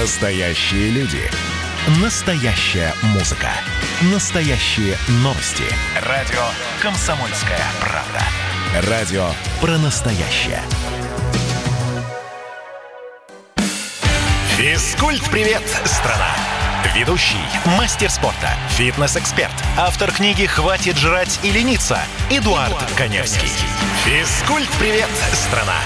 Настоящие люди. Настоящая музыка. Настоящие новости. Радио «Комсомольская правда». Радио про настоящее. Физкульт-привет, страна! Ведущий, мастер спорта, фитнес-эксперт, автор книги «Хватит жрать и лениться» Эдуард, Эдуард Коневский. Физкульт-привет, страна!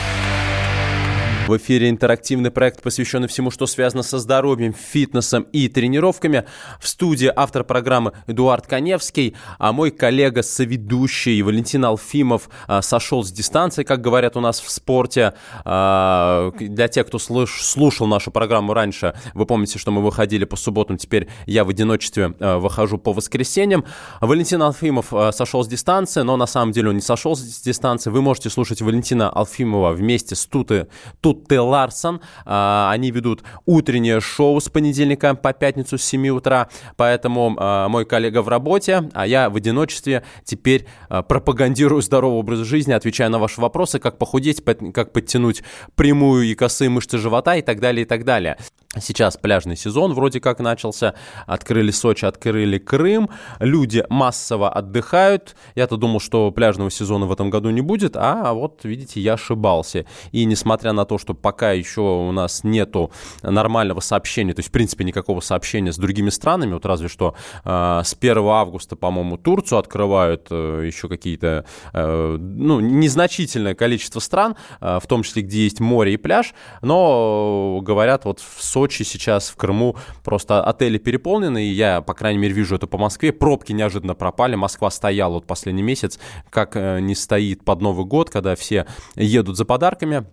В эфире интерактивный проект, посвященный всему, что связано со здоровьем, фитнесом и тренировками. В студии автор программы Эдуард Коневский, а мой коллега, соведущий Валентин Алфимов а, сошел с дистанции, как говорят у нас в спорте. А, для тех, кто слушал нашу программу раньше, вы помните, что мы выходили по субботам, теперь я в одиночестве а, выхожу по воскресеньям. Валентин Алфимов сошел с дистанции, но на самом деле он не сошел с дистанции. Вы можете слушать Валентина Алфимова вместе с Туты, Тут Т. Ларсон. А, они ведут утреннее шоу с понедельника по пятницу с 7 утра. Поэтому а, мой коллега в работе, а я в одиночестве теперь а, пропагандирую здоровый образ жизни, отвечаю на ваши вопросы, как похудеть, как подтянуть прямую и косые мышцы живота и так далее, и так далее. Сейчас пляжный сезон вроде как начался. Открыли Сочи, открыли Крым. Люди массово отдыхают. Я-то думал, что пляжного сезона в этом году не будет, а вот, видите, я ошибался. И несмотря на то, что пока еще у нас нету нормального сообщения, то есть, в принципе, никакого сообщения с другими странами, вот разве что э, с 1 августа, по-моему, Турцию открывают, э, еще какие-то, э, ну, незначительное количество стран, э, в том числе, где есть море и пляж, но э, говорят, вот в Сочи Сочи сейчас, в Крыму просто отели переполнены, и я, по крайней мере, вижу это по Москве. Пробки неожиданно пропали, Москва стояла вот последний месяц, как э, не стоит под Новый год, когда все едут за подарками.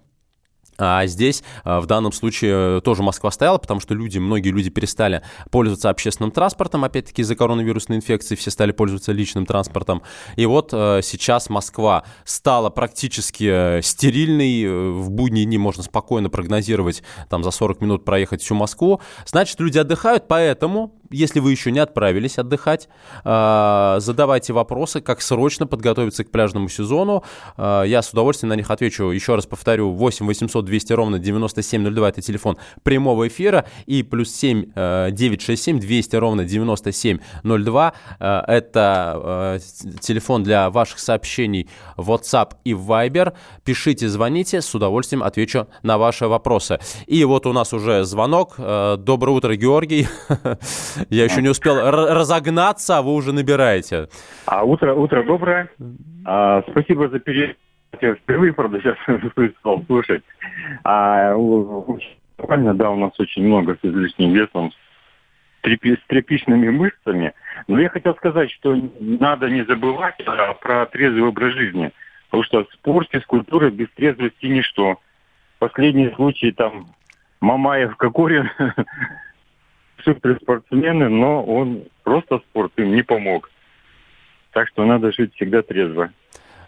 А здесь а, в данном случае тоже Москва стояла, потому что люди, многие люди перестали пользоваться общественным транспортом, опять-таки из-за коронавирусной инфекции все стали пользоваться личным транспортом. И вот э, сейчас Москва стала практически э, стерильной, э, в будние дни можно спокойно прогнозировать, там за 40 минут проехать всю Москву. Значит, люди отдыхают, поэтому если вы еще не отправились отдыхать, а, задавайте вопросы, как срочно подготовиться к пляжному сезону. А, я с удовольствием на них отвечу. Еще раз повторю, 8 800 200 ровно 9702 это телефон прямого эфира и плюс 7 967 200 ровно 9702 а, это телефон для ваших сообщений в WhatsApp и Viber. Пишите, звоните, с удовольствием отвечу на ваши вопросы. И вот у нас уже звонок. Доброе утро, Георгий. Я еще не успел разогнаться, а вы уже набираете. А утро, утро доброе. А, спасибо за передачу. Впервые, правда, сейчас стал слушать. А, буквально, да, у нас очень много с излишним весом, с тряпичными мышцами. Но я хотел сказать, что надо не забывать про трезвый образ жизни. Потому что в спорте, скульптура без трезвости ничто. Последний случай там Мамаев, Кокорин суперспортсмены, но он просто спорт им не помог. Так что надо жить всегда трезво.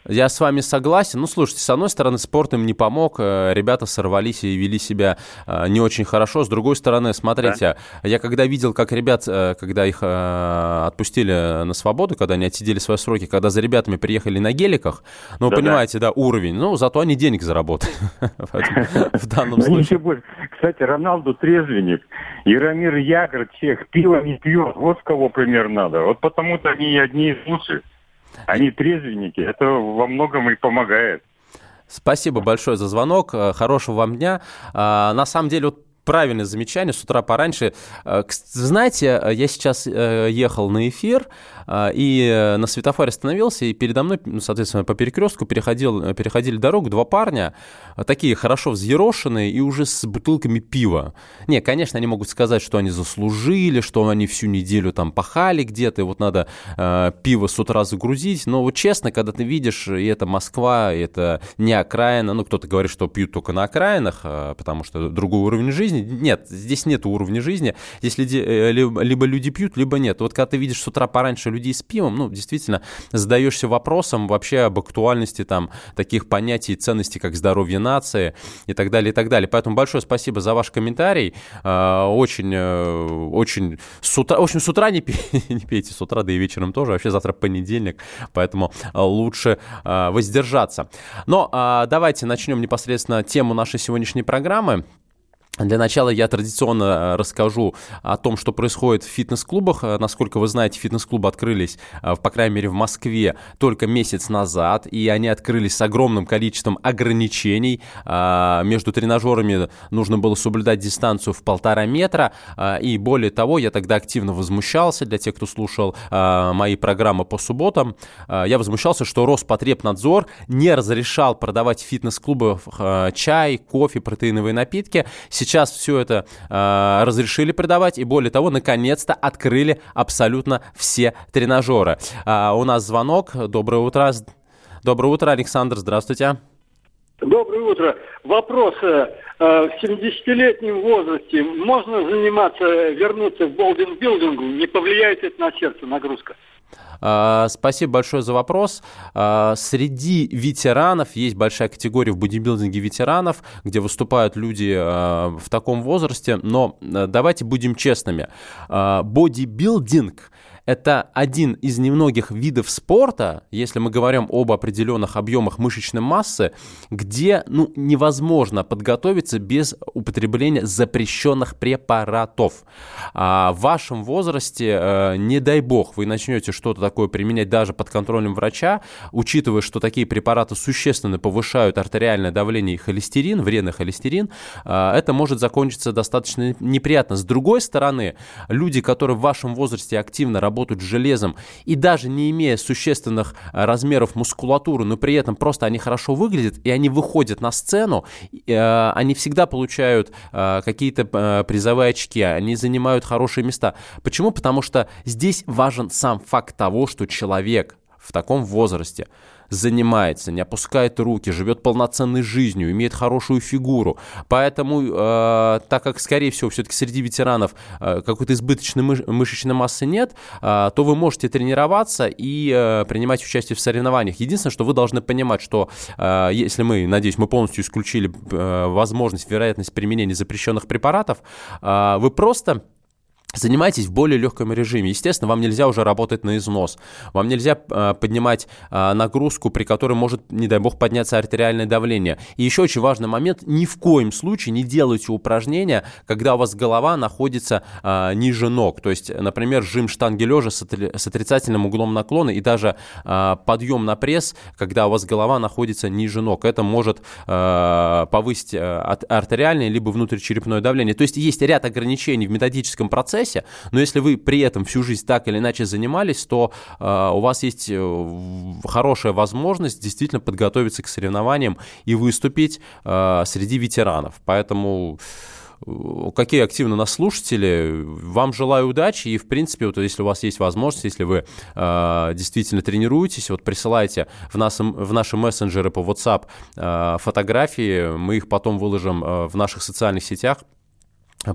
Я с вами согласен. Ну, слушайте, с одной стороны, спорт им не помог, э, ребята сорвались и вели себя э, не очень хорошо. С другой стороны, смотрите, да. я когда видел, как ребят, э, когда их отпустили на свободу, когда они отсидели свои сроки, когда за ребятами приехали на геликах, ну, да, понимаете, да. да, уровень, ну, зато они денег заработали в данном случае. Кстати, Роналду трезвенник, Яромир Ягр, чех, пиво не пьет, вот кого пример надо. Вот потому-то они одни из лучших. Они трезвенники, это во многом и помогает. Спасибо большое за звонок. Э, хорошего вам дня. А, на самом деле, вот правильное замечание с утра пораньше. Э, знаете, я сейчас э, ехал на эфир, и э, на светофоре остановился, и передо мной, ну, соответственно, по перекрестку переходил, э, переходили дорогу два парня, а, такие хорошо взъерошенные и уже с бутылками пива. Не, конечно, они могут сказать, что они заслужили, что они всю неделю там пахали где-то, и вот надо э, пиво с утра загрузить. Но вот честно, когда ты видишь, и это Москва, и это не окраина, ну, кто-то говорит, что пьют только на окраинах, э, потому что другой уровень жизни. Нет, здесь нет уровня жизни. Здесь люди, э, либо люди пьют, либо нет. Вот когда ты видишь с утра пораньше людей с пивом, ну, действительно, задаешься вопросом вообще об актуальности там таких понятий и ценностей, как здоровье нации и так далее, и так далее. Поэтому большое спасибо за ваш комментарий. А, очень, э, очень с утра, в общем, с утра не, пейте, не пейте, с утра, да и вечером тоже. Вообще завтра понедельник, поэтому а, лучше а, воздержаться. Но давайте начнем непосредственно тему нашей сегодняшней программы. Для начала я традиционно э, расскажу о том, что происходит в фитнес-клубах. Э, насколько вы знаете, фитнес-клубы открылись, э, по крайней мере, в Москве только месяц назад, и они открылись с огромным количеством ограничений. Между тренажерами нужно было соблюдать дистанцию в полтора метра, и более того, я тогда активно возмущался, для тех, кто слушал мои программы по субботам, я возмущался, что Роспотребнадзор не разрешал продавать в фитнес-клубах чай, кофе, протеиновые напитки. Сейчас Сейчас все это э, разрешили продавать, и более того, наконец-то открыли абсолютно все тренажеры. А, у нас звонок. Доброе утро. Доброе утро, Александр. Здравствуйте. Доброе утро. Вопрос. Э, в 70-летнем возрасте можно заниматься, вернуться в болдинг-билдингу? Не повлияет это на сердце, нагрузка? А, спасибо большое за вопрос. А, среди ветеранов есть большая категория в бодибилдинге ветеранов, где выступают люди а, в таком возрасте, но давайте будем честными. Бодибилдинг это один из немногих видов спорта, если мы говорим об определенных объемах мышечной массы, где ну, невозможно подготовиться без употребления запрещенных препаратов. А в вашем возрасте, э, не дай бог, вы начнете что-то такое применять даже под контролем врача, учитывая, что такие препараты существенно повышают артериальное давление и холестерин, вредный холестерин, э, это может закончиться достаточно неприятно. С другой стороны, люди, которые в вашем возрасте активно работают, работают с железом, и даже не имея существенных э, размеров мускулатуры, но при этом просто они хорошо выглядят, и они выходят на сцену, э, они всегда получают э, какие-то призовые очки, они занимают хорошие места. Почему? Потому что здесь важен сам факт того, что человек в таком возрасте занимается, не опускает руки, живет полноценной жизнью, имеет хорошую фигуру. Поэтому, э, так как, скорее всего, все-таки среди ветеранов э, какой-то избыточной мыш- мышечной массы нет, э, то вы можете тренироваться и э, принимать участие в соревнованиях. Единственное, что вы должны понимать, что э, если мы, надеюсь, мы полностью исключили э, возможность, вероятность применения запрещенных препаратов, э, вы просто Занимайтесь в более легком режиме. Естественно, вам нельзя уже работать на износ. Вам нельзя э, поднимать э, нагрузку, при которой может, не дай бог, подняться артериальное давление. И еще очень важный момент. Ни в коем случае не делайте упражнения, когда у вас голова находится э, ниже ног. То есть, например, жим штанги лежа с, с отрицательным углом наклона и даже э, подъем на пресс, когда у вас голова находится ниже ног. Это может э, повысить э, артериальное либо внутричерепное давление. То есть, есть ряд ограничений в методическом процессе, процессе, но если вы при этом всю жизнь так или иначе занимались, то э, у вас есть э, хорошая возможность действительно подготовиться к соревнованиям и выступить э, среди ветеранов. Поэтому э, какие активно нас слушатели, вам желаю удачи. И, в принципе, вот если у вас есть возможность, если вы э, действительно тренируетесь, вот присылайте в, нас, в наши мессенджеры по WhatsApp э, фотографии, мы их потом выложим э, в наших социальных сетях,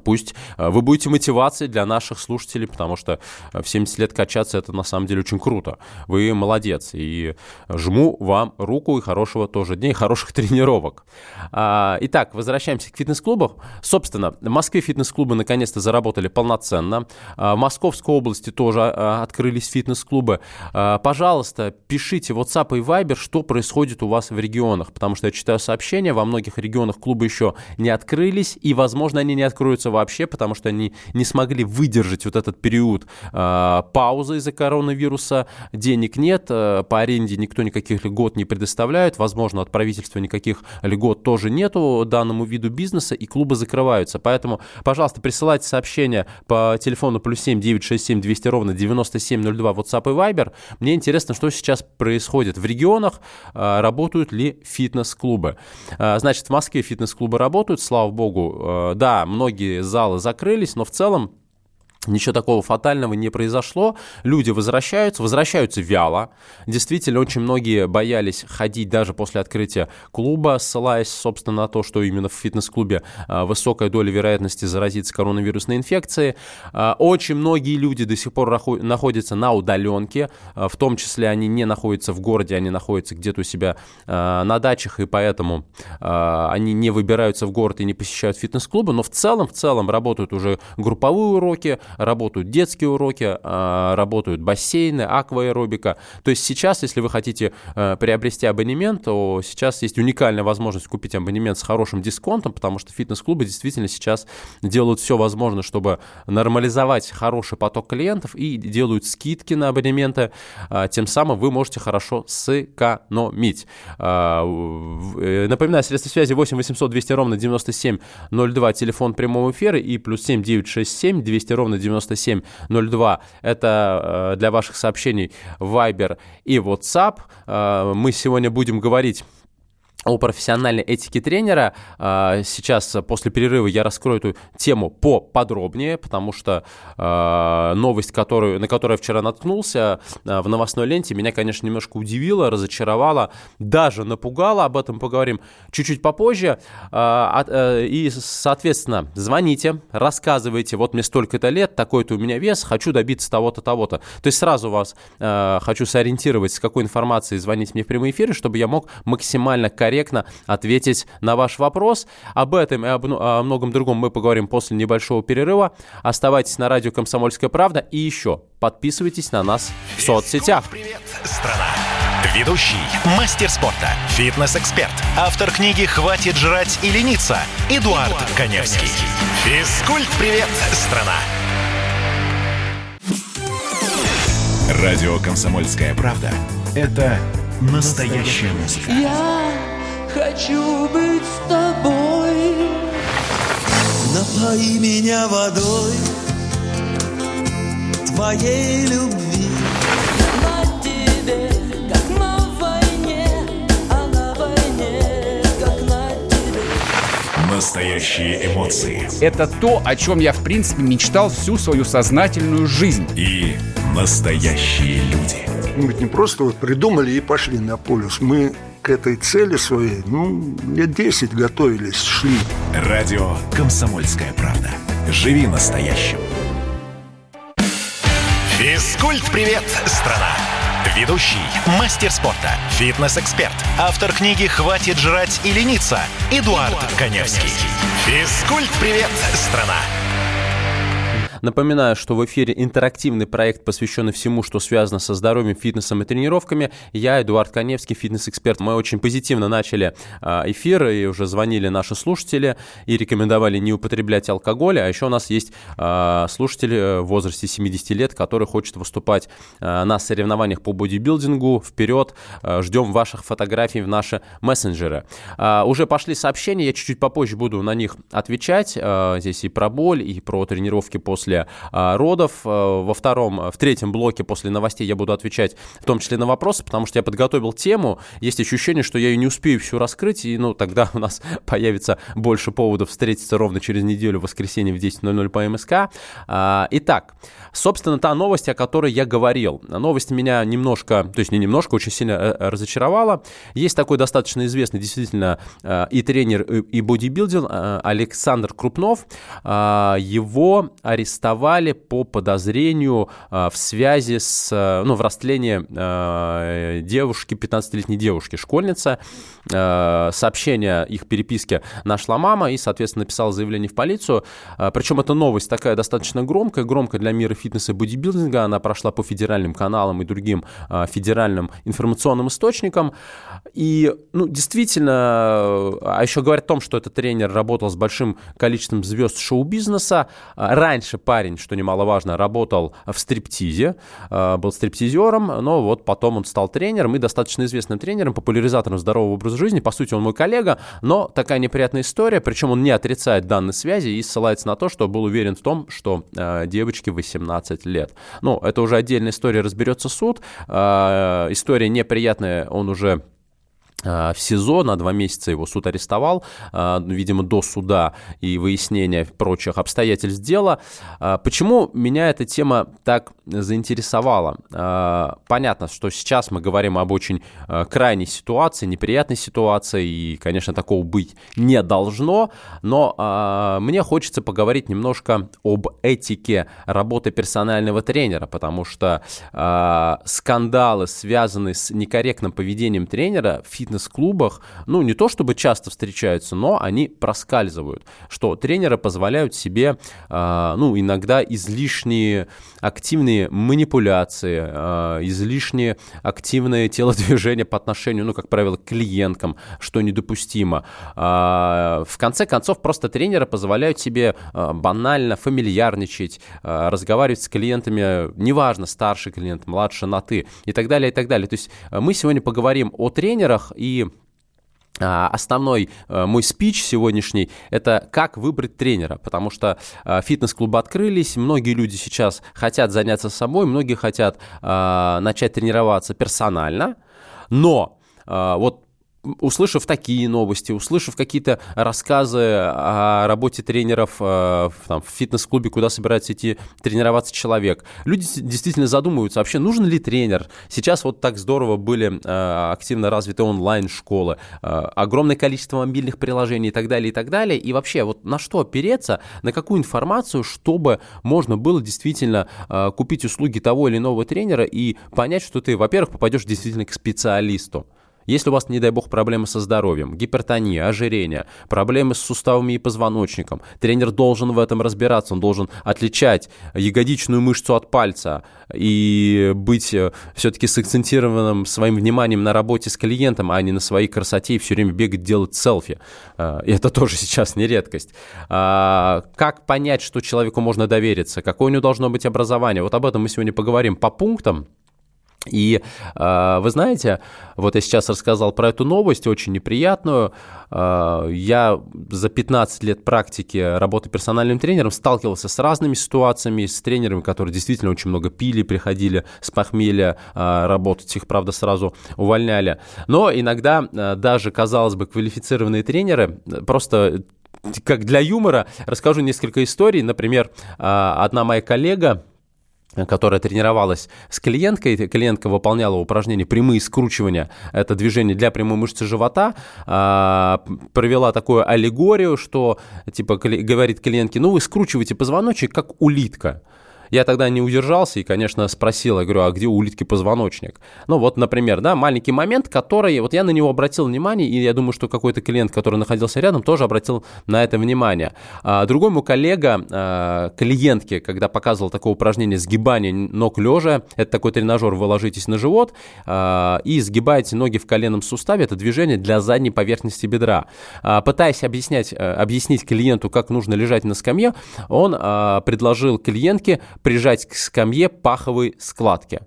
Пусть э, вы будете мотивацией для наших слушателей, потому что э, в 70 лет качаться это на самом деле очень круто. Вы молодец. И жму вам руку и хорошего тоже дня, и хороших тренировок. А, итак, возвращаемся к фитнес-клубам. Собственно, в Москве фитнес-клубы наконец-то заработали полноценно. А, в Московской области тоже а, открылись фитнес-клубы. Пожалуйста, пишите в WhatsApp и Viber, что происходит у вас в регионах, потому что я читаю сообщения, во многих регионах клубы еще не открылись, и, возможно, они не откроются закроются вообще, потому что они не смогли выдержать вот этот период э, паузы из-за коронавируса. Денег нет, э, по аренде никто никаких льгот не предоставляет, возможно, от правительства никаких льгот тоже нету данному виду бизнеса, и клубы закрываются. Поэтому, пожалуйста, присылайте сообщения по телефону плюс 7 967 200 ровно 9702 WhatsApp и Viber. Мне интересно, что сейчас происходит в регионах, э, работают ли фитнес-клубы. Э, значит, в Москве фитнес-клубы работают, слава богу. Да, многие многие залы закрылись, но в целом Ничего такого фатального не произошло. Люди возвращаются, возвращаются вяло. Действительно, очень многие боялись ходить даже после открытия клуба, ссылаясь, собственно, на то, что именно в фитнес-клубе а, высокая доля вероятности заразиться коронавирусной инфекцией. А, очень многие люди до сих пор находятся на удаленке, а, в том числе они не находятся в городе, они находятся где-то у себя на дачах, и поэтому они не выбираются в город и не посещают фитнес-клубы. Но в целом, в целом работают уже групповые уроки, работают детские уроки, а, работают бассейны, акваэробика. То есть сейчас, если вы хотите э, приобрести абонемент, то сейчас есть уникальная возможность купить абонемент с хорошим дисконтом, потому что фитнес-клубы действительно сейчас делают все возможное, чтобы нормализовать хороший поток клиентов и делают скидки на абонементы. А, тем самым вы можете хорошо сэкономить. А, э, напоминаю, средства связи 8 800 200 ровно 9702, телефон прямого эфира и плюс 7 967 200 ровно 9702. Это э, для ваших сообщений Viber и WhatsApp. А, мы сегодня будем говорить о профессиональной этике тренера. А, сейчас, после перерыва, я раскрою эту тему поподробнее, потому что а, новость, которую, на которую я вчера наткнулся а, в новостной ленте, меня, конечно, немножко удивила, разочаровала, даже напугала. Об этом поговорим чуть-чуть попозже. Э, и, соответственно, звоните, рассказывайте, вот мне столько-то лет, такой-то у меня вес, хочу добиться того-то, того-то. То есть сразу вас хочу сориентировать, с какой информацией звонить мне в прямой эфире, чтобы я мог максимально корректно корректно ответить на ваш вопрос. Об этом и об, о многом другом мы поговорим после небольшого перерыва. Оставайтесь на радио «Комсомольская правда» и еще подписывайтесь на нас в соцсетях. Привет, страна! Ведущий, мастер спорта, фитнес-эксперт, автор книги «Хватит жрать и лениться» Эдуард, Эдуард Коневский. Физкульт-привет, страна! Радио «Комсомольская правда» — это настоящая музыка. Я хочу быть с тобой. Напои меня водой твоей любви. На тебе, как на войне, а на войне, как на тебе. Настоящие эмоции. Это то, о чем я, в принципе, мечтал всю свою сознательную жизнь. И настоящие люди. Мы ведь не просто вот придумали и пошли на полюс. Мы к этой цели своей, ну, лет 10 готовились, шли. Радио «Комсомольская правда». Живи настоящим. Физкульт-привет, страна! Ведущий, мастер спорта, фитнес-эксперт, автор книги «Хватит жрать и лениться» Эдуард, Эдуард Коневский. Физкульт-привет, страна! Напоминаю, что в эфире интерактивный проект, посвященный всему, что связано со здоровьем, фитнесом и тренировками. Я, Эдуард Коневский, фитнес-эксперт. Мы очень позитивно начали а, эфир, и уже звонили наши слушатели и рекомендовали не употреблять алкоголь. А еще у нас есть а, слушатели э, в возрасте 70 лет, которые хотят выступать а, на соревнованиях по бодибилдингу. Вперед! Ждем ваших фотографий в наши мессенджеры. Уже пошли сообщения, я чуть-чуть попозже буду на них отвечать. Здесь и про боль, и про тренировки после после а, родов. А, во втором, в третьем блоке после новостей я буду отвечать в том числе на вопросы, потому что я подготовил тему. Есть ощущение, что я ее не успею всю раскрыть, и ну тогда у нас появится больше поводов встретиться ровно через неделю, в воскресенье в 10.00 по МСК. А, итак, собственно, та новость, о которой я говорил. Новость меня немножко, то есть не немножко, очень сильно э, э, разочаровала. Есть такой достаточно известный действительно э, и тренер, и бодибилдинг Александр Крупнов. Его арестовали арестовали по подозрению а, в связи с, а, ну, в растлении а, девушки, 15-летней девушки, школьница. Сообщение их переписки нашла мама и, соответственно, написала заявление в полицию. Причем эта новость такая достаточно громкая, громкая для мира фитнеса и бодибилдинга. Она прошла по федеральным каналам и другим федеральным информационным источникам. И, ну, действительно, а еще говорят о том, что этот тренер работал с большим количеством звезд шоу-бизнеса. Раньше парень, что немаловажно, работал в стриптизе, э, был стриптизером, но вот потом он стал тренером и достаточно известным тренером, популяризатором здорового образа жизни. По сути, он мой коллега, но такая неприятная история, причем он не отрицает данные связи и ссылается на то, что был уверен в том, что э, девочке 18 лет. Ну, это уже отдельная история, разберется суд. Э, история неприятная, он уже в СИЗО, на два месяца его суд арестовал, э, видимо, до суда и выяснения прочих обстоятельств дела. Э, почему меня эта тема так заинтересовала? Понятно, что сейчас мы говорим об очень крайней ситуации, неприятной ситуации, и, конечно, такого быть не должно, но мне хочется поговорить немножко об этике работы персонального тренера, потому что скандалы, связанные с некорректным поведением тренера фитнес фитнес-клубах, ну, не то чтобы часто встречаются, но они проскальзывают, что тренеры позволяют себе, э, ну, иногда излишние активные манипуляции, э, излишние активные телодвижения по отношению, ну, как правило, к клиенткам, что недопустимо. Э, в конце концов, просто тренеры позволяют себе банально фамильярничать, разговаривать с клиентами, неважно, старший клиент, младше на «ты» и так далее, и так далее. То есть мы сегодня поговорим о тренерах а, Основной э, мой спич сегодняшний – это как выбрать тренера, потому что э, фитнес-клубы открылись, многие люди сейчас хотят заняться собой, многие хотят э, начать тренироваться персонально, но вот услышав такие новости, услышав какие-то рассказы о работе тренеров э, там, в фитнес-клубе, куда собирается идти тренироваться человек, люди действительно задумываются, вообще нужен ли тренер. Сейчас вот так здорово были э, активно развиты онлайн-школы, э, огромное количество мобильных приложений и так далее, и так далее. И вообще вот на что опереться, на какую информацию, чтобы можно было действительно купить услуги того или иного тренера и понять, что ты, во-первых, попадешь действительно к специалисту. Если у вас, не дай бог, проблемы со здоровьем, гипертония, ожирение, проблемы с суставами и позвоночником, тренер должен в этом разбираться, он должен отличать ягодичную мышцу от пальца и быть э, все-таки сакцентированным своим вниманием на работе с клиентом, а не на своей красоте и все время бегать, делать селфи. Э, и это тоже сейчас не редкость. А, как понять, что человеку можно довериться, какое у него должно быть образование? Вот об этом мы сегодня поговорим по пунктам. И э, вы знаете, вот я сейчас рассказал про эту новость, очень неприятную. Э, я за 15 лет практики работы персональным тренером сталкивался с разными ситуациями, с тренерами, которые действительно очень много пили, приходили с похмелья э, работать, их, правда, сразу увольняли. Но иногда э, даже, казалось бы, квалифицированные тренеры просто как для юмора расскажу несколько историй. Например, одна моя коллега, которая тренировалась с клиенткой, клиентка выполняла упражнение прямые скручивания, это движение для прямой мышцы живота, а, провела такую аллегорию, что типа говорит клиентке, ну вы скручиваете позвоночник как улитка. Я тогда не удержался и, конечно, спросил, я говорю, а где улитки позвоночник? Ну вот, например, да, маленький момент, который, вот я на него обратил внимание, и я думаю, что какой-то клиент, который находился рядом, тоже обратил на это внимание. А, другой мой коллега, а, клиентке, когда показывал такое упражнение сгибание ног лежа, это такой тренажер, вы ложитесь на живот а, и сгибаете ноги в коленном суставе, это движение для задней поверхности бедра. Пытаясь объяснять, а, объяснить клиенту, как нужно лежать на скамье, он предложил клиентке прижать к скамье паховой складки.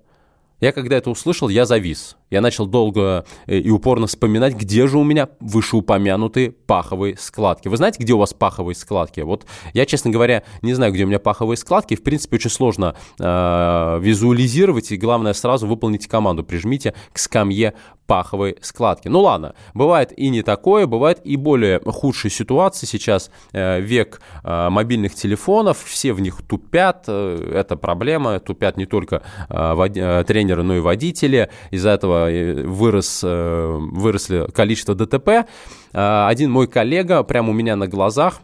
Я когда это услышал, я завис. Я начал долго э, и упорно вспоминать, где же у меня вышеупомянутые паховые складки. Вы знаете, где у вас паховые складки? Вот я, честно говоря, не знаю, где у меня паховые складки. В принципе, очень сложно э, визуализировать, и главное сразу выполните команду. Прижмите к скамье паховой складки. Ну ладно, бывает и не такое, бывает и более худшие ситуации. Сейчас э, век э, мобильных телефонов, все в них тупят, э, это проблема, тупят не только э, вод... э, тренеры, но и водители. Из-за этого вырос, э, выросли количество ДТП. Э, один мой коллега прямо у меня на глазах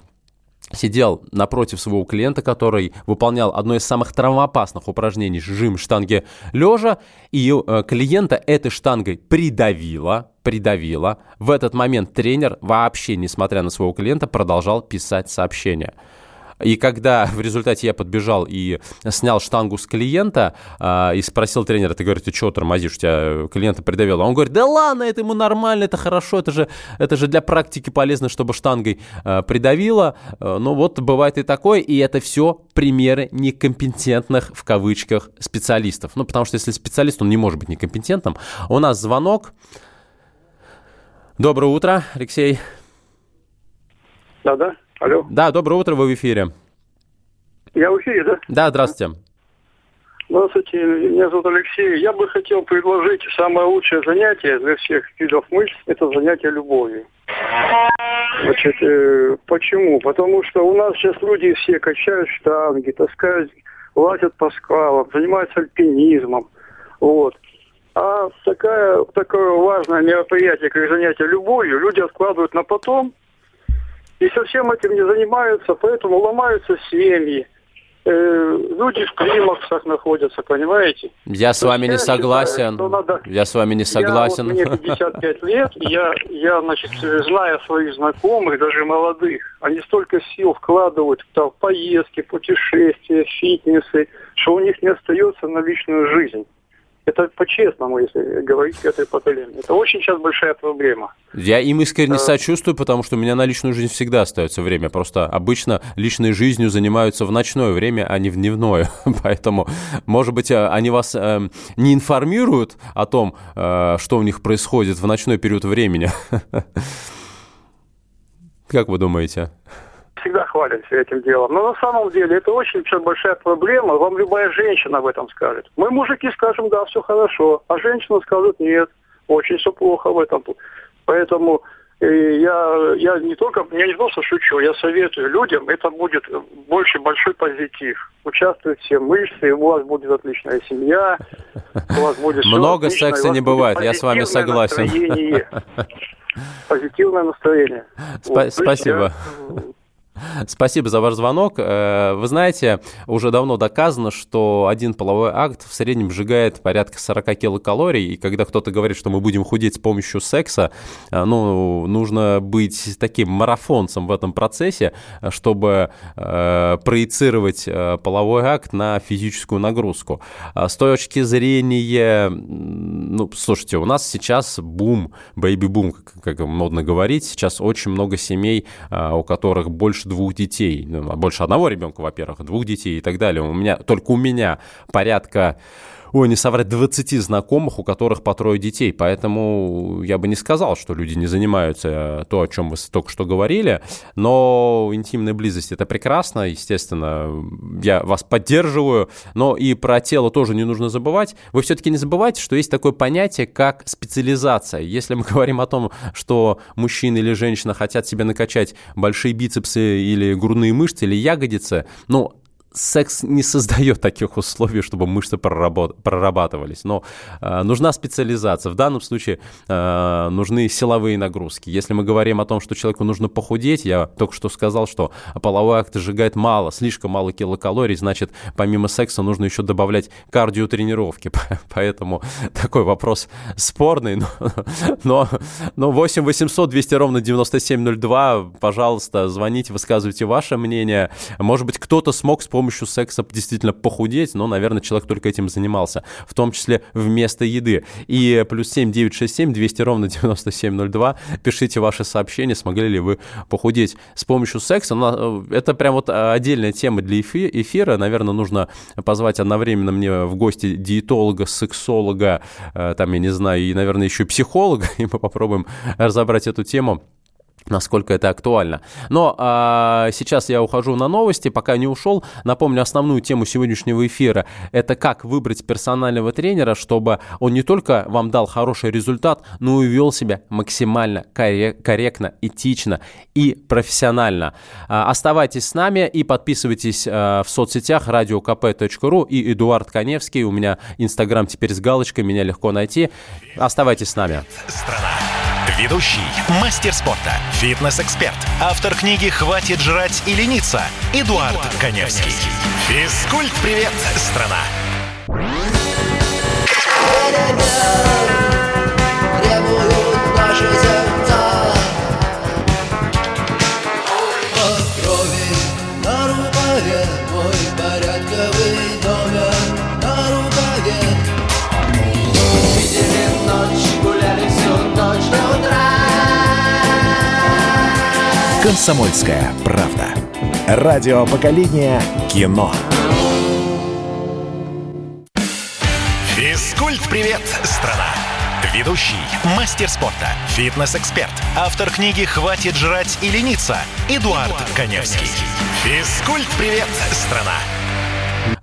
сидел напротив своего клиента, который выполнял одно из самых травмоопасных упражнений жим штанги лежа, и э, клиента этой штангой придавило, придавило. В этот момент тренер вообще, несмотря на своего клиента, продолжал писать сообщения. И когда в результате я подбежал и снял штангу с клиента э, и спросил тренера, ты говоришь, ты что тормозишь, у тебя клиента придавило? Он говорит, да ладно, это ему нормально, это хорошо, это же, это же для практики полезно, чтобы штангой э, придавило. Э, ну вот бывает и такое, и это все примеры некомпетентных в кавычках специалистов. Ну потому что если специалист, он не может быть некомпетентным. У нас звонок. Доброе утро, Алексей. Да-да. Алло. Да, доброе утро, вы в эфире. Я в эфире, да? Да, здравствуйте. Здравствуйте, меня зовут Алексей. Я бы хотел предложить самое лучшее занятие для всех видов мышц – это занятие любовью. Значит, э, почему? Потому что у нас сейчас люди все качают штанги, таскают, лазят по скалам, занимаются альпинизмом. Вот. А такая, такое важное мероприятие, как занятие любовью, люди откладывают на потом – и совсем этим не занимаются, поэтому ломаются семьи. э, люди в климаксах находятся, понимаете? Я с вами не я согласен. считаю, что надо- Я с вами не Я, согласен. вот, мне 55 лет, я, я, значит, зная своих знакомых, даже молодых, они столько сил вкладывают там, в поездки, путешествия, фитнесы, что у них не остается на личную жизнь. Это по-честному, если говорить к этой поколению. Это очень сейчас большая проблема. Я им искренне А. сочувствую, потому что у меня на личную жизнь всегда остается время. Просто обычно личной жизнью занимаются в ночное время, а не в дневное. Поэтому, может быть, э, они вас э, не информируют о том, э, что у них происходит в ночной период времени. Как вы думаете? Всегда хвалимся этим делом. Но на самом деле это очень большая проблема. Вам любая женщина об этом скажет. Мы, мужики, скажем, да, все хорошо. А женщина скажет, нет, очень все плохо в этом. Поэтому э, я, я не только, я не просто шучу, я советую людям, это будет больше большой позитив. Участвуют все мышцы, у вас будет отличная семья, у вас будет Много отлично, секса не бывает, я с вами согласен. настроение. Позитивное настроение. Спа- Вот, спасибо. я, Спасибо за ваш звонок. Э, Вы знаете, уже давно доказано, что один половой акт в среднем сжигает порядка 40 килокалорий, и когда кто-то говорит, что мы будем худеть с помощью секса, э, ну, нужно быть таким марафонцем в этом процессе, чтобы э, проецировать половой акт на физическую нагрузку. С точки зрения, ну, слушайте, у нас сейчас бум, бэйби-бум, как, как модно говорить, сейчас очень много семей, а, у которых больше двух детей, ну, больше одного ребенка, во-первых, двух детей и так далее. У меня, только у меня порядка ой, не соврать, 20 знакомых, у которых по трое детей. Поэтому я бы не сказал, что люди не занимаются э, то, о чем вы только что говорили. Но интимная близость – это прекрасно, естественно, я вас поддерживаю. Но и про тело тоже не нужно забывать. Вы все-таки не забывайте, что есть такое понятие, как специализация. Если мы говорим о том, что мужчина или женщина хотят себе накачать большие бицепсы или грудные мышцы, или ягодицы, ну, секс не создает таких условий, чтобы мышцы прорабатывались. Но э, нужна специализация. В данном случае э, нужны силовые нагрузки. Если мы говорим о том, что человеку нужно похудеть, я только что сказал, что половой акт сжигает мало, слишком мало килокалорий, значит, помимо секса нужно еще добавлять кардиотренировки. Поэтому такой вопрос спорный. Но, но, но 8 800 200 ровно 9702, пожалуйста, звоните, высказывайте ваше мнение. Может быть, кто-то смог с помощью секса действительно похудеть, но, наверное, человек только этим занимался, в том числе вместо еды. И плюс 7 967 200 ровно 9702, пишите ваши сообщения, смогли ли вы похудеть с помощью секса. Но э, это прям вот отдельная тема для эфи- эфира. Наверное, нужно позвать одновременно мне в гости диетолога, сексолога, э, там, я не знаю, и, наверное, еще психолога, и мы попробуем разобрать эту тему насколько это актуально. Но а, сейчас я ухожу на новости, пока не ушел. Напомню основную тему сегодняшнего эфира. Это как выбрать персонального тренера, чтобы он не только вам дал хороший результат, но и вел себя максимально коррек- корректно, этично и профессионально. А, оставайтесь с нами и подписывайтесь а, в соцсетях radiokp.ru и Эдуард Коневский. У меня инстаграм теперь с галочкой, меня легко найти. Оставайтесь с нами. Страна. Ведущий, мастер спорта, фитнес-эксперт, автор книги «Хватит жрать и лениться» Эдуард, Коневский. Физкульт-привет, страна! Комсомольская правда. Радио поколения кино. Физкульт-привет, страна! Ведущий, мастер спорта, фитнес-эксперт, автор книги «Хватит жрать и лениться» Эдуард, Коневский. Физкульт-привет, страна!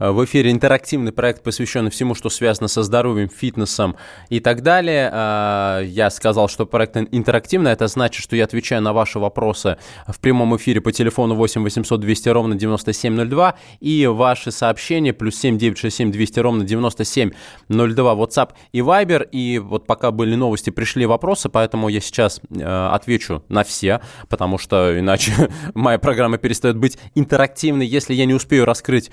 В эфире интерактивный проект, посвященный всему, что связано со здоровьем, фитнесом и так далее. А, я сказал, что проект интерактивный. Это значит, что я отвечаю на ваши вопросы в прямом эфире по телефону 8 800 200 ровно 9702 и ваши сообщения плюс 7 967 200 ровно 9702 WhatsApp и Viber. И вот пока были новости, пришли вопросы, поэтому я сейчас э, отвечу на все, потому что иначе моя программа перестает быть интерактивной, если я не успею раскрыть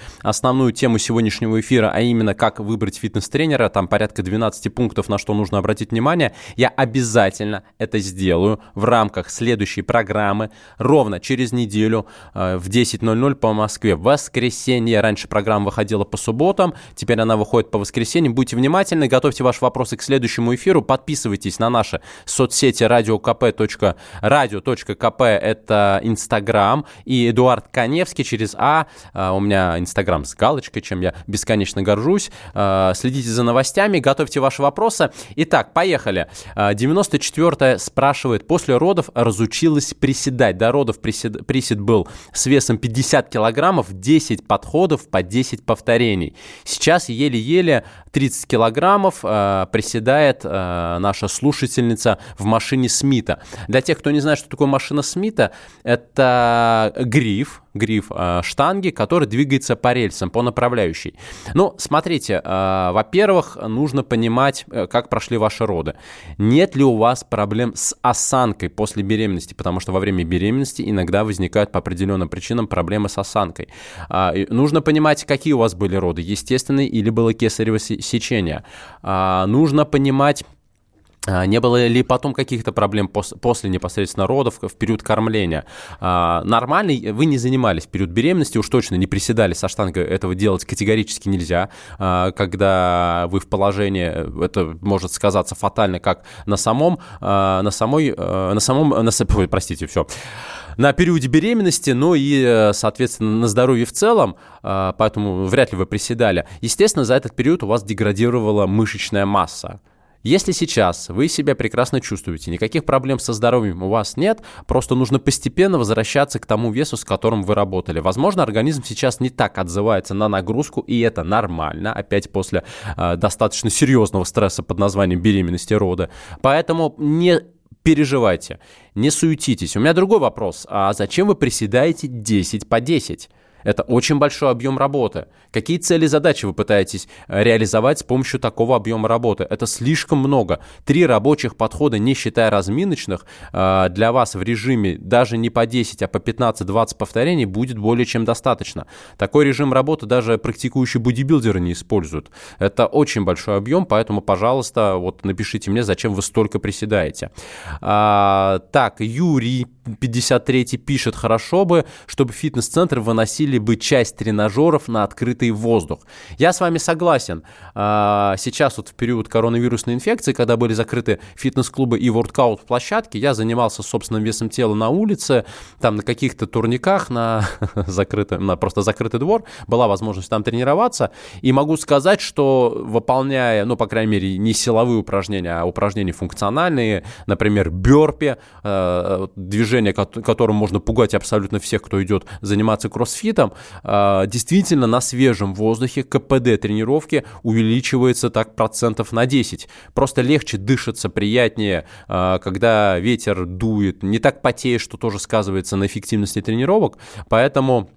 основную тему сегодняшнего эфира, а именно как выбрать фитнес-тренера, там порядка 12 пунктов, на что нужно обратить внимание, я обязательно это сделаю в рамках следующей программы ровно через неделю э, в 10.00 по Москве. В воскресенье. Раньше программа выходила по субботам, теперь она выходит по воскресеньям. Будьте внимательны, готовьте ваши вопросы к следующему эфиру, подписывайтесь на наши соцсети radio.kp.radio.kp это Инстаграм и Эдуард Коневский через А, э, у меня Инстаграм с галочкой, чем я бесконечно горжусь. Э, следите за новостями, готовьте ваши вопросы. Итак, поехали. 94-я э, спрашивает, после родов разучилась приседать. До родов присед, присед был с весом 50 килограммов, 10 подходов по 10 повторений. Сейчас еле-еле 30 килограммов э, приседает наша слушательница в машине Смита. Для тех, кто не знает, что такое машина Смита, это гриф, гриф э, штанги, который двигается по рельсам, по направляющей. Ну, смотрите, э, во-первых, нужно понимать, э, как прошли ваши роды. Нет ли у вас проблем с осанкой после беременности, потому что во время беременности иногда возникают по определенным причинам проблемы с осанкой. Э, нужно понимать, какие у вас были роды, естественные или было кесарево сечение. Э, нужно понимать а, не было ли потом каких-то проблем после непосредственно родов, в период кормления? А, нормально, вы не занимались в период беременности, уж точно не приседали со штангой, этого делать категорически нельзя. А, когда вы в положении, это может сказаться фатально как на самом, на самой, на самом, на, простите, все, на периоде беременности, но и, соответственно, на здоровье в целом, поэтому вряд ли вы приседали. Естественно, за этот период у вас деградировала мышечная масса. Если сейчас вы себя прекрасно чувствуете, никаких проблем со здоровьем у вас нет, просто нужно постепенно возвращаться к тому весу, с которым вы работали. Возможно, организм сейчас не так отзывается на нагрузку, и это нормально, опять после э, достаточно серьезного стресса под названием беременности рода. Поэтому не переживайте, не суетитесь. У меня другой вопрос. А зачем вы приседаете 10 по 10? Это очень большой объем работы. Какие цели и задачи вы пытаетесь э, реализовать с помощью такого объема работы? Это слишком много. Три рабочих подхода, не считая разминочных, э, для вас в режиме даже не по 10, а по 15-20 повторений будет более чем достаточно. Такой режим работы даже практикующие бодибилдеры не используют. Это очень большой объем, поэтому, пожалуйста, вот напишите мне, зачем вы столько приседаете. А, так, Юрий 53 пишет, хорошо бы, чтобы фитнес-центры выносили бы часть тренажеров на открытый воздух. Я с вами согласен. А, сейчас вот в период коронавирусной инфекции, когда были закрыты фитнес-клубы и воркаут-площадки, я занимался собственным весом тела на улице, там на каких-то турниках, на, закрытый, на просто закрытый двор, была возможность там тренироваться, и могу сказать, что выполняя, ну, по крайней мере, не силовые упражнения, а упражнения функциональные, например, бёрпи, э, движение которым можно пугать абсолютно всех, кто идет заниматься кроссфитом, а, действительно на свежем воздухе КПД тренировки увеличивается так процентов на 10. Просто легче дышится, приятнее, а, когда ветер дует, не так потеешь, что тоже сказывается на эффективности тренировок, поэтому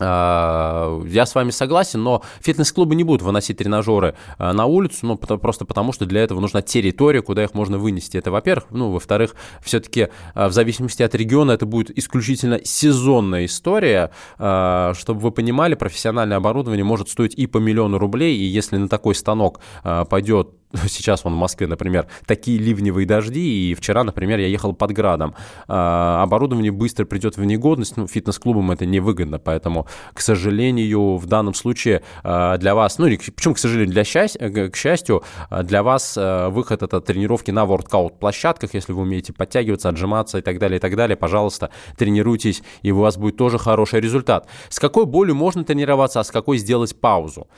я с вами согласен, но фитнес-клубы не будут выносить тренажеры а, на улицу, ну, просто потому, что для этого нужна территория, куда их можно вынести. Это, во-первых. Ну, во-вторых, все-таки а, в зависимости от региона это будет исключительно сезонная история. Чтобы вы понимали, профессиональное оборудование может стоить и по миллиону рублей, и если на такой станок пойдет сейчас вон в Москве, например, такие ливневые дожди, и вчера, например, я ехал под градом. А, оборудование быстро придет в негодность, ну, фитнес-клубам это невыгодно, поэтому, к сожалению, в данном случае а, для вас, ну, или почему, к сожалению, для счастья, к счастью, для вас выход это тренировки на воркаут площадках, если вы умеете подтягиваться, отжиматься и так далее, и так далее, пожалуйста, тренируйтесь, и у вас будет тоже хороший результат. С какой болью можно тренироваться, а с какой сделать паузу?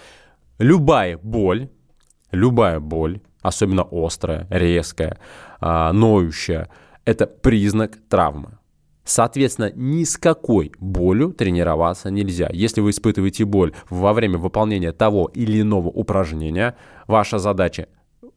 Любая боль, любая боль, особенно острая, резкая, а, ноющая, это признак травмы. Соответственно, ни с какой болью тренироваться нельзя. Если вы испытываете боль во время выполнения того или иного упражнения, ваша задача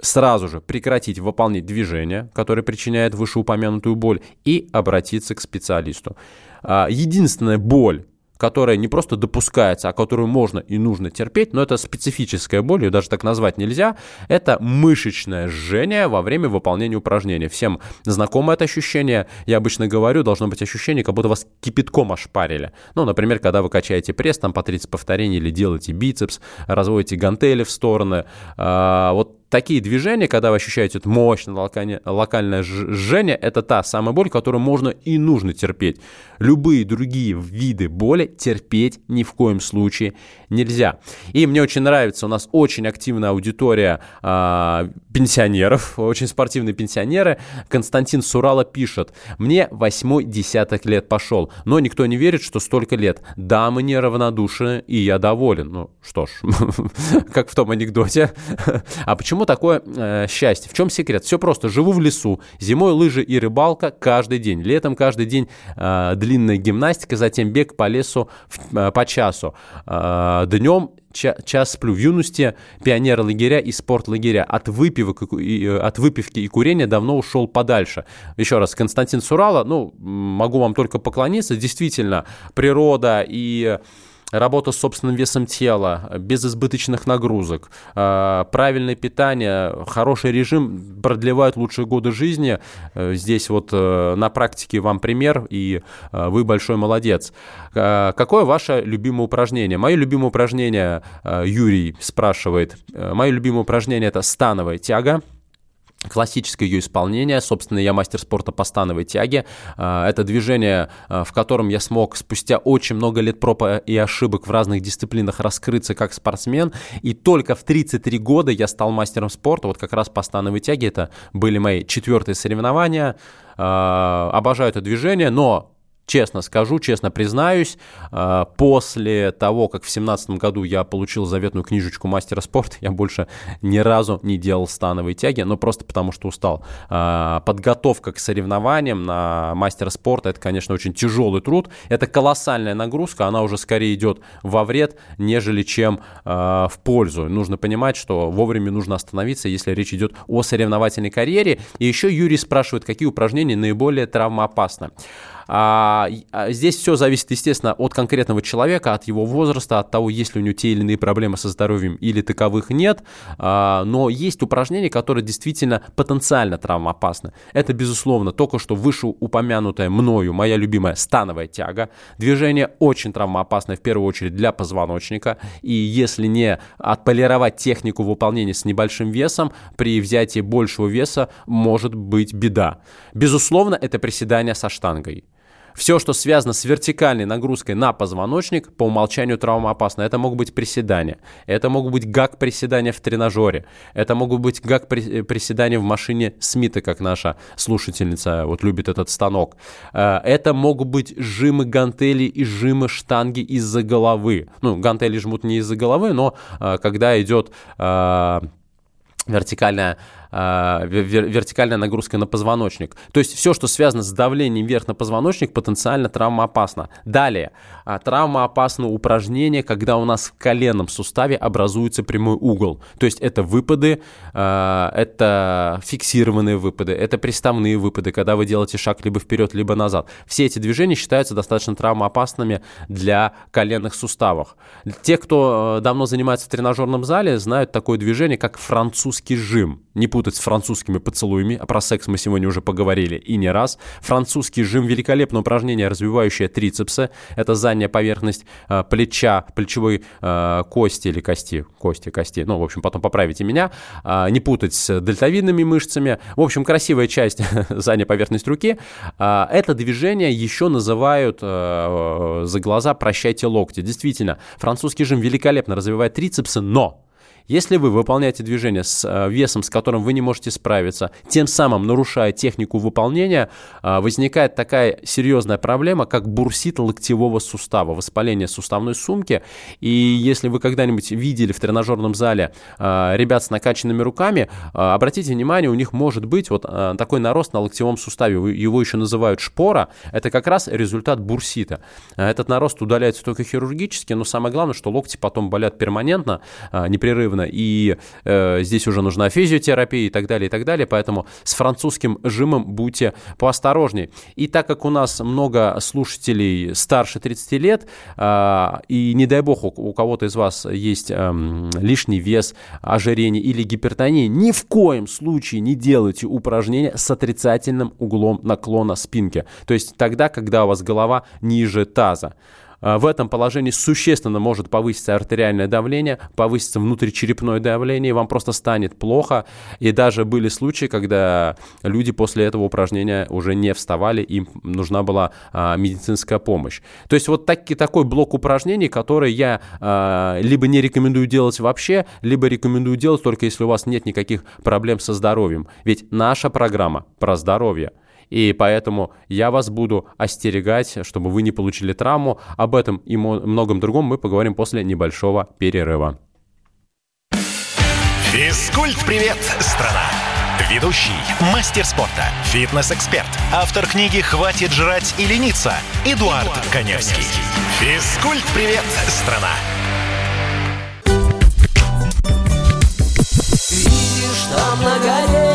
сразу же прекратить выполнять движение, которое причиняет вышеупомянутую боль, и обратиться к специалисту. А, единственная боль, которая не просто допускается, а которую можно и нужно терпеть, но это специфическая боль, ее даже так назвать нельзя, это мышечное жжение во время выполнения упражнения. Всем знакомо это ощущение, я обычно говорю, должно быть ощущение, как будто вас кипятком ошпарили. Ну, например, когда вы качаете пресс, там по 30 повторений или делаете бицепс, разводите гантели в стороны, а, вот такие движения, когда вы ощущаете это мощное локальное, локальное жжение, это та самая боль, которую можно и нужно терпеть. Любые другие виды боли терпеть ни в коем случае нельзя. И мне очень нравится, у нас очень активная аудитория э, пенсионеров, очень спортивные пенсионеры. Константин Сурала пишет, мне восьмой десяток лет пошел, но никто не верит, что столько лет. Да, мы неравнодушны, и я доволен. Ну, что ж, как в том анекдоте. А почему такое э, счастье? В чем секрет? Все просто. Живу в лесу. Зимой лыжи и рыбалка каждый день. Летом каждый день э, длинная гимнастика, затем бег по лесу в, э, по часу. Э, днем час сплю. В юности пионер лагеря и спорт-лагеря от, выпивок, и, э, от выпивки и курения давно ушел подальше. Еще раз, Константин Сурала, ну, могу вам только поклониться. Действительно, природа и работа с собственным весом тела, без избыточных нагрузок, а, правильное питание, хороший режим продлевают лучшие годы жизни. Э, здесь вот э, на практике вам пример, и э, вы большой молодец. Какое ваше любимое упражнение? Мое любимое упражнение, Юрий спрашивает, мое любимое упражнение это становая тяга – классическое ее исполнение. Собственно, я мастер спорта по становой тяге. А, это движение, а, в котором я смог спустя очень много лет проб и ошибок в разных дисциплинах раскрыться как спортсмен. И только в 33 года я стал мастером спорта. Вот как раз по становой тяге это были мои четвертые соревнования. А, обожаю это движение, но Честно скажу, честно признаюсь, а, после того, как в 2017 году я получил заветную книжечку мастера спорта, я больше ни разу не делал становые тяги, но просто потому что устал. А, подготовка к соревнованиям на мастера спорта, это, конечно, очень тяжелый труд, это колоссальная нагрузка, она уже скорее идет во вред, нежели чем а, в пользу. Нужно понимать, что вовремя нужно остановиться, если речь идет о соревновательной карьере. И еще Юрий спрашивает, какие упражнения наиболее травмоопасны. А, а, здесь все зависит, естественно, от конкретного человека, от его возраста, от того, есть ли у него те или иные проблемы со здоровьем или таковых нет. А, но есть упражнения, которые действительно потенциально травмоопасны. Это, безусловно, только что вышеупомянутая мною, моя любимая становая тяга. Движение очень травмоопасное, в первую очередь, для позвоночника. И если не отполировать технику выполнения с небольшим весом, при взятии большего веса может быть беда. Безусловно, это приседание со штангой. Все, что связано с вертикальной нагрузкой на позвоночник, по умолчанию травмоопасно. Это могут быть приседания, это могут быть гак-приседания в тренажере, это могут быть гак-приседания в машине Смита, как наша слушательница вот любит этот станок. Э, это могут быть жимы гантелей и жимы штанги из-за головы. Ну, гантели жмут не из-за головы, но э, когда идет э, вертикальная э, вертикальная нагрузка на позвоночник. То есть все, что связано с давлением вверх на позвоночник, потенциально травмоопасно. Далее, э, травмоопасно упражнение, когда у нас в коленном суставе образуется прямой угол. То есть это выпады, э, это фиксированные выпады, это приставные выпады, когда вы делаете шаг либо вперед, либо назад. Все эти движения считаются достаточно травмоопасными для коленных суставов. Те, кто э, давно занимается в тренажерном зале, знают такое движение, как французский жим. Не путать с французскими поцелуями, а про секс мы сегодня уже поговорили и не раз. Французский жим – великолепное упражнение, развивающее трицепсы. Это задняя поверхность э, плеча, плечевой э, кости или кости, кости, кости, ну, в общем, потом поправите меня. Э, не путать с дельтовидными мышцами. В общем, красивая часть задняя поверхность руки. Э, это движение еще называют э, за глаза «прощайте локти». Действительно, французский жим великолепно развивает трицепсы, но Если вы выполняете движение с э, весом, с которым вы не можете справиться, тем самым нарушая технику выполнения, э, возникает такая серьезная проблема, как бурсит локтевого сустава, воспаление суставной сумки. И если вы когда-нибудь видели в тренажерном зале э, ребят с накачанными руками, обратите внимание, у них может быть вот такой нарост на локтевом суставе, его еще называют шпора, это как раз результат бурсита. Этот нарост удаляется только хирургически, но самое главное, что локти потом болят перманентно, непрерывно, и э, здесь уже нужна физиотерапия и так далее, и так далее, поэтому с французским жимом будьте поосторожнее. И так как у нас много слушателей старше 30 лет, э, и не дай бог у, у кого-то из вас есть э, лишний вес, ожирение или гипертония, ни в коем случае не делайте упражнения с отрицательным углом наклона спинки. То есть тогда, когда у вас голова ниже таза. А, в этом положении существенно может повыситься артериальное давление, повыситься внутричерепное давление, вам просто станет плохо. И даже были случаи, когда люди после этого упражнения уже не вставали, им нужна была а, медицинская помощь. То есть вот таки, такой блок упражнений, который я а, либо не рекомендую делать вообще, либо рекомендую делать только если у вас нет никаких проблем со здоровьем. Ведь наша программа про здоровье – и поэтому я вас буду остерегать, чтобы вы не получили травму. Об этом и многом другом мы поговорим после небольшого перерыва. Физкульт-привет, страна! Ведущий, мастер спорта, фитнес-эксперт, автор книги «Хватит жрать и лениться» Эдуард, Эдуард Коневский. Физкульт-привет, страна! Видишь, там на горе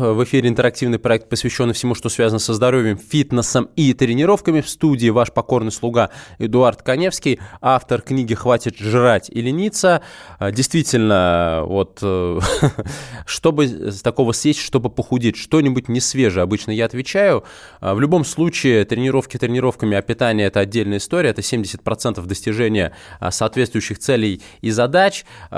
В эфире интерактивный проект, посвященный всему, что связано со здоровьем, фитнесом и тренировками. В студии ваш покорный слуга Эдуард Коневский, автор книги «Хватит жрать и лениться». А, действительно, вот, э, чтобы такого съесть, чтобы похудеть, что-нибудь не свежее, обычно я отвечаю. В любом случае, тренировки тренировками, а питание – это отдельная история, это 70% достижения соответствующих целей и задач. У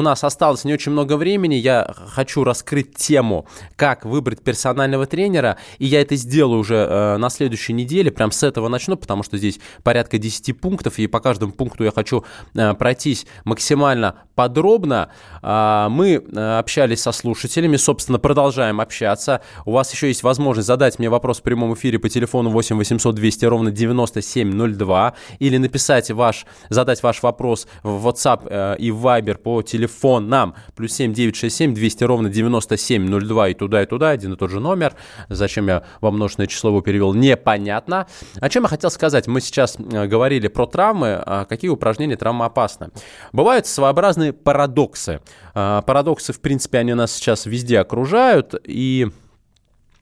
нас осталось не очень много времени, я хочу раскрыть тему, как выбрать персонального тренера, и я это сделаю уже э, на следующей неделе, прям с этого начну, потому что здесь порядка 10 пунктов, и по каждому пункту я хочу э, пройтись максимально подробно. Э, мы общались со слушателями, собственно, продолжаем общаться. У вас еще есть возможность задать мне вопрос в прямом эфире по телефону 8 800 200 ровно 9702 или написать ваш, задать ваш вопрос в WhatsApp э, и Viber по телефонам плюс 7 967 200 ровно 9702 и туда, и туда, один и тот же номер. Зачем я во множественное число его перевел, непонятно. О чем я хотел сказать? Мы сейчас э, говорили про травмы, а какие упражнения травмоопасны. Бывают своеобразные парадоксы. А, парадоксы, в принципе, они нас сейчас везде окружают, и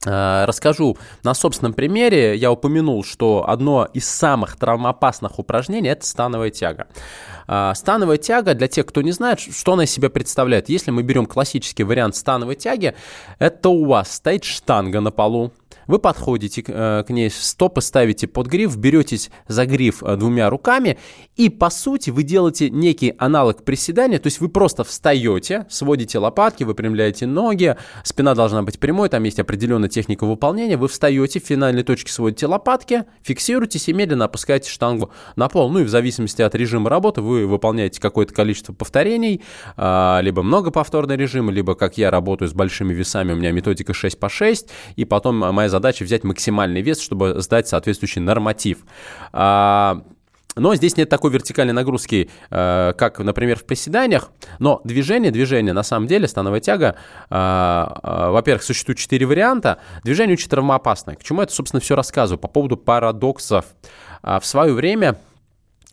э, Расскажу на собственном примере. Я упомянул, что одно из самых травмоопасных упражнений – это становая тяга. А, становая тяга, для тех, кто не знает, что она из себя представляет. Если мы берем классический вариант становой тяги, это у вас стоит штанга на полу, вы подходите э, к ней, стопы ставите под гриф, беретесь за гриф э, двумя руками, и по сути вы делаете некий аналог приседания, то есть вы просто встаете, сводите лопатки, выпрямляете ноги, спина должна быть прямой, там есть определенная техника выполнения, вы встаете, в финальной точке сводите лопатки, фиксируетесь и медленно опускаете штангу на пол. Ну и в зависимости от режима работы вы выполняете какое-то количество повторений, а, либо многоповторный режим, либо как я работаю с большими весами, у меня методика 6 по 6, и потом моя задача задача взять максимальный вес, чтобы сдать соответствующий норматив. А, но здесь нет такой вертикальной нагрузки, э, как, например, в приседаниях. Но движение, движение, на самом деле, становая тяга, э, э, во-первых, существует четыре варианта. Движение очень травмоопасное. К чему это, собственно, все рассказываю? По поводу парадоксов. В свое время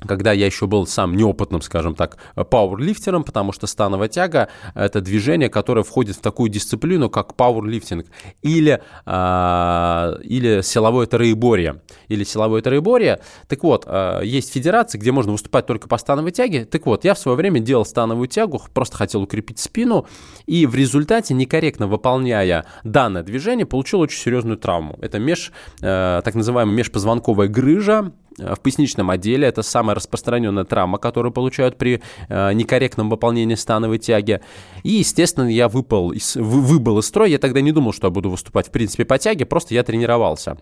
когда я еще был сам неопытным, скажем так, пауэрлифтером, потому что становая тяга – это движение, которое входит в такую дисциплину, как пауэрлифтинг или, э, или силовое троеборье. Или силовое троеборье. Так вот, э, есть федерации, где можно выступать только по становой тяге. Так вот, я в свое время делал становую тягу, просто хотел укрепить спину, и в результате, некорректно выполняя данное движение, получил очень серьезную травму. Это меж, э, так называемая межпозвонковая грыжа, в поясничном отделе. Это самая распространенная травма, которую получают при э, некорректном выполнении становой тяги. И, естественно, я выпал из, вы, выбыл из строя. Я тогда не думал, что я буду выступать, в принципе, по тяге, просто я тренировался.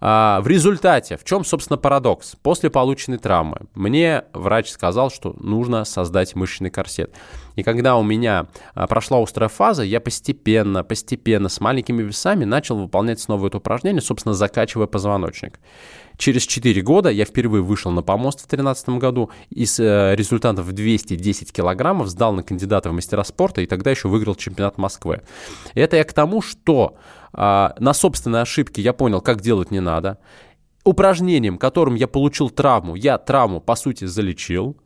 А, в результате, в чем, собственно, парадокс? После полученной травмы мне врач сказал, что нужно создать мышечный корсет. И когда у меня а, прошла острая фаза, я постепенно, постепенно, с маленькими весами начал выполнять снова это упражнение, собственно, закачивая позвоночник. Через 4 года я впервые вышел на помост в 2013 году и с э, результатов в 210 килограммов сдал на кандидата в мастера спорта и тогда еще выиграл чемпионат Москвы. Это я к тому, что а, на собственной ошибке я понял, как делать не надо. Упражнением, которым я получил травму, я травму, по сути, залечил.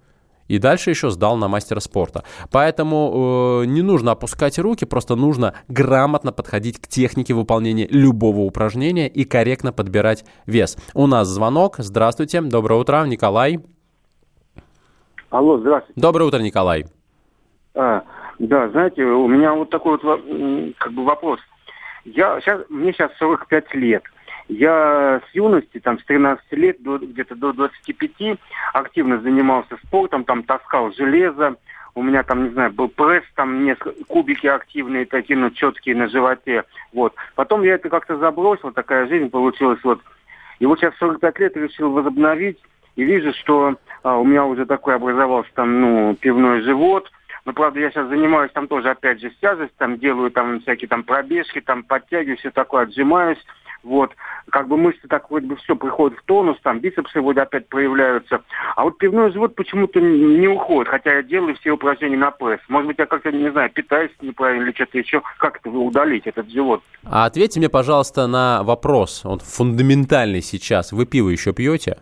И дальше еще сдал на мастера спорта. Поэтому э, не нужно опускать руки, просто нужно грамотно подходить к технике выполнения любого упражнения и корректно подбирать вес. У нас звонок. Здравствуйте. Доброе утро, Николай. Алло, здравствуйте. Доброе утро, Николай. А, да, знаете, у меня вот такой вот как бы вопрос. Я сейчас, мне сейчас 45 лет. Я с юности, там, с 13 лет до, где-то до 25 активно занимался спортом, там, таскал железо, у меня там, не знаю, был пресс, там несколько кубики активные такие, ну, четкие на животе, вот. Потом я это как-то забросил, такая жизнь получилась, вот. И вот сейчас 45 лет решил возобновить, и вижу, что а, у меня уже такой образовался там, ну, пивной живот, но, правда, я сейчас занимаюсь там тоже, опять же, с там делаю там всякие там пробежки, там подтягиваю, все такое, отжимаюсь. Вот, как бы мышцы так вроде бы все приходят в тонус, там бицепсы вот опять проявляются. А вот пивной живот почему-то не уходит, хотя я делаю все упражнения на пресс. Может быть, я как-то, не знаю, питаюсь неправильно или что-то еще. Как это удалить, этот живот? А ответьте мне, пожалуйста, на вопрос. Он фундаментальный сейчас. Вы пиво еще пьете?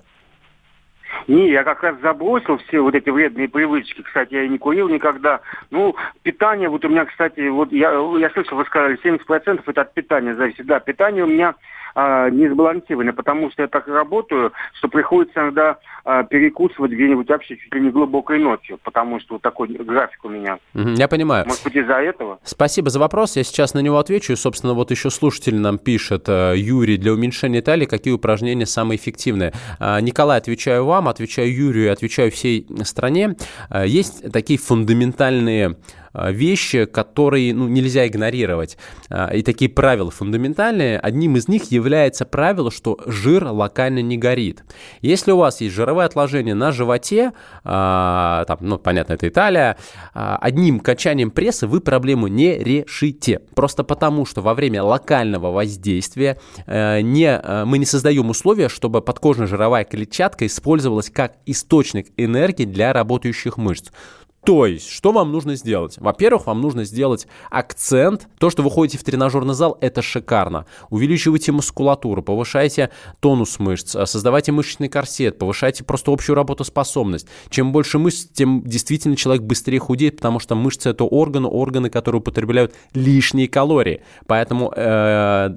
Не, я как раз забросил все вот эти вредные привычки. Кстати, я и не курил никогда. Ну, питание, вот у меня, кстати, вот я, я слышал, вы сказали, 70% это от питания зависит. Да, питание у меня а, не сбалансированы, потому что я так работаю, что приходится иногда а, перекусывать где-нибудь вообще чуть ли не глубокой ночью, потому что вот такой график у меня. Я понимаю. Может быть, из-за этого? Спасибо за вопрос. Я сейчас на него отвечу. И, собственно, вот еще слушатель нам пишет, э, Юрий, для уменьшения талии какие упражнения самые эффективные? А, Николай, отвечаю вам, отвечаю Юрию, отвечаю всей стране. А, есть такие фундаментальные вещи, которые ну, нельзя игнорировать. А, и такие правила фундаментальные. Одним из них является правило, что жир локально не горит. Если у вас есть жировое отложение на животе, а, там, ну, понятно, это Италия, одним качанием пресса вы проблему не решите. Просто потому, что во время локального воздействия э, не, э, мы не создаем условия, чтобы подкожная жировая клетчатка использовалась как источник энергии для работающих мышц. То есть, что вам нужно сделать? Во-первых, вам нужно сделать акцент. То, что вы ходите в тренажерный зал, это шикарно. Увеличивайте мускулатуру, повышайте тонус мышц, э, создавайте мышечный корсет, повышайте просто общую работоспособность. Чем больше мышц, тем действительно человек быстрее худеет, потому что мышцы это органы, органы, которые употребляют лишние калории. Поэтому э,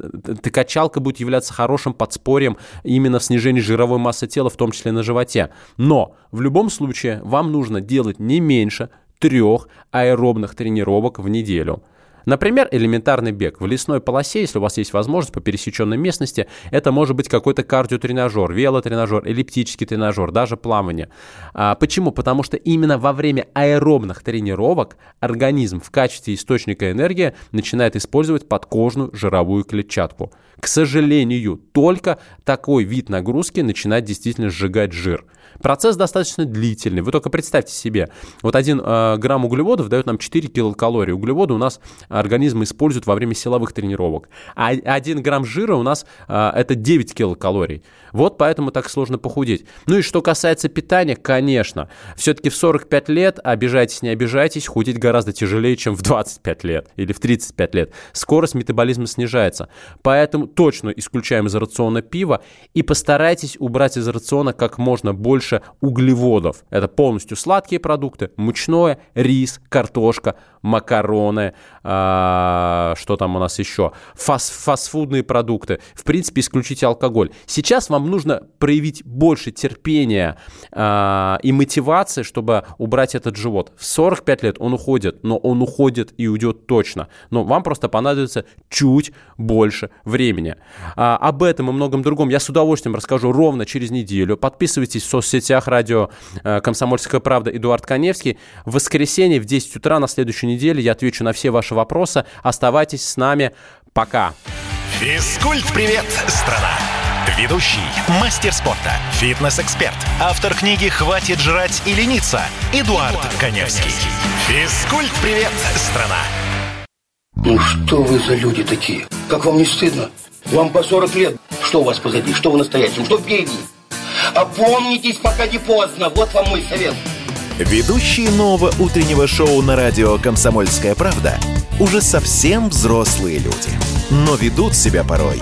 качалка будет являться хорошим подспорьем именно в снижении жировой массы тела, в том числе на животе. Но в любом случае вам нужно делать не меньше меньше трех аэробных тренировок в неделю. Например, элементарный бег. В лесной полосе, если у вас есть возможность по пересеченной местности, это может быть какой-то кардиотренажер, велотренажер, эллиптический тренажер, даже плавание. А, почему? Потому что именно во время аэробных тренировок организм в качестве источника энергии начинает использовать подкожную жировую клетчатку. К сожалению, только такой вид нагрузки начинает действительно сжигать жир. Процесс достаточно длительный. Вы только представьте себе, вот один э, грамм углеводов дает нам 4 килокалории. Углеводы у нас организм использует во время силовых тренировок. А 1 грамм жира у нас э, это 9 килокалорий. Вот поэтому так сложно похудеть. Ну и что касается питания, конечно, все-таки в 45 лет, обижайтесь, не обижайтесь, худеть гораздо тяжелее, чем в 25 лет или в 35 лет. Скорость метаболизма снижается. Поэтому точно исключаем из рациона пива и постарайтесь убрать из рациона как можно больше углеводов. Это полностью сладкие продукты, мучное, рис, картошка, макароны, э, что там у нас еще, фас фастфудные продукты. В принципе, исключите алкоголь. Сейчас вам нужно проявить больше терпения э, и мотивации, чтобы убрать этот живот. В 45 лет он уходит, но он уходит и уйдет точно. Но вам просто понадобится чуть больше времени. А, об этом и многом другом я с удовольствием расскажу ровно через неделю. Подписывайтесь в соцсетях радио э, «Комсомольская правда» Эдуард Коневский. В воскресенье в 10 утра на следующей неделе я отвечу на все ваши вопросы. Оставайтесь с нами. Пока. Физкульт-привет, страна! Ведущий, мастер спорта, фитнес-эксперт, автор книги «Хватит жрать и лениться» Эдуард, Эдуард Коневский. Физкульт-привет, страна! Ну что вы за люди такие? Как вам не стыдно? Вам по 40 лет. Что у вас позади? Что вы настоящем? Что впереди? Опомнитесь, пока не поздно. Вот вам мой совет. Ведущие нового утреннего шоу на радио «Комсомольская правда» уже совсем взрослые люди. Но ведут себя порой.